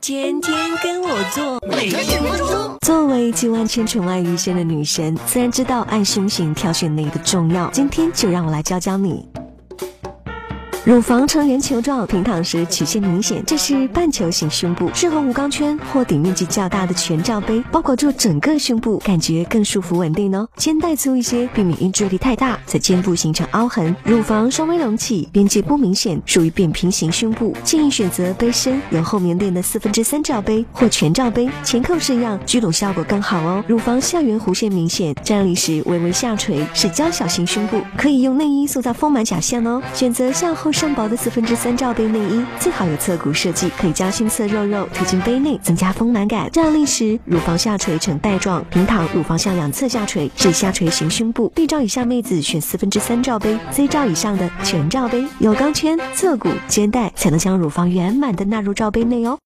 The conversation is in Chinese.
天天跟我做，每天跟我做。作为集万千宠爱于一身的女神，自然知道爱胸型挑选内衣的重要。今天就让我来教教你。乳房呈圆球状，平躺时曲线明显，这是半球形胸部，适合无钢圈或顶面积较大的全罩杯，包裹住整个胸部，感觉更舒服稳定哦。肩带粗一些，避免因坠力太大，在肩部形成凹痕。乳房稍微隆起，边界不明显，属于扁平型胸部，建议选择杯身有后面垫的四分之三罩杯或全罩杯，前扣式样，聚拢效果更好哦。乳房下缘弧线明显，站立时微微下垂，是娇小型胸部，可以用内衣塑造丰满假象哦。选择向后。上薄的四分之三罩杯内衣，最好有侧骨设计，可以将杏色肉肉推进杯内，增加丰满感。站立时，乳房下垂呈带状，平躺，乳房向两侧下垂，是下垂型胸部。B 罩以下妹子选四分之三罩杯，C 罩以上的全罩杯，有钢圈、侧骨、肩带，才能将乳房圆满的纳入罩杯内哦。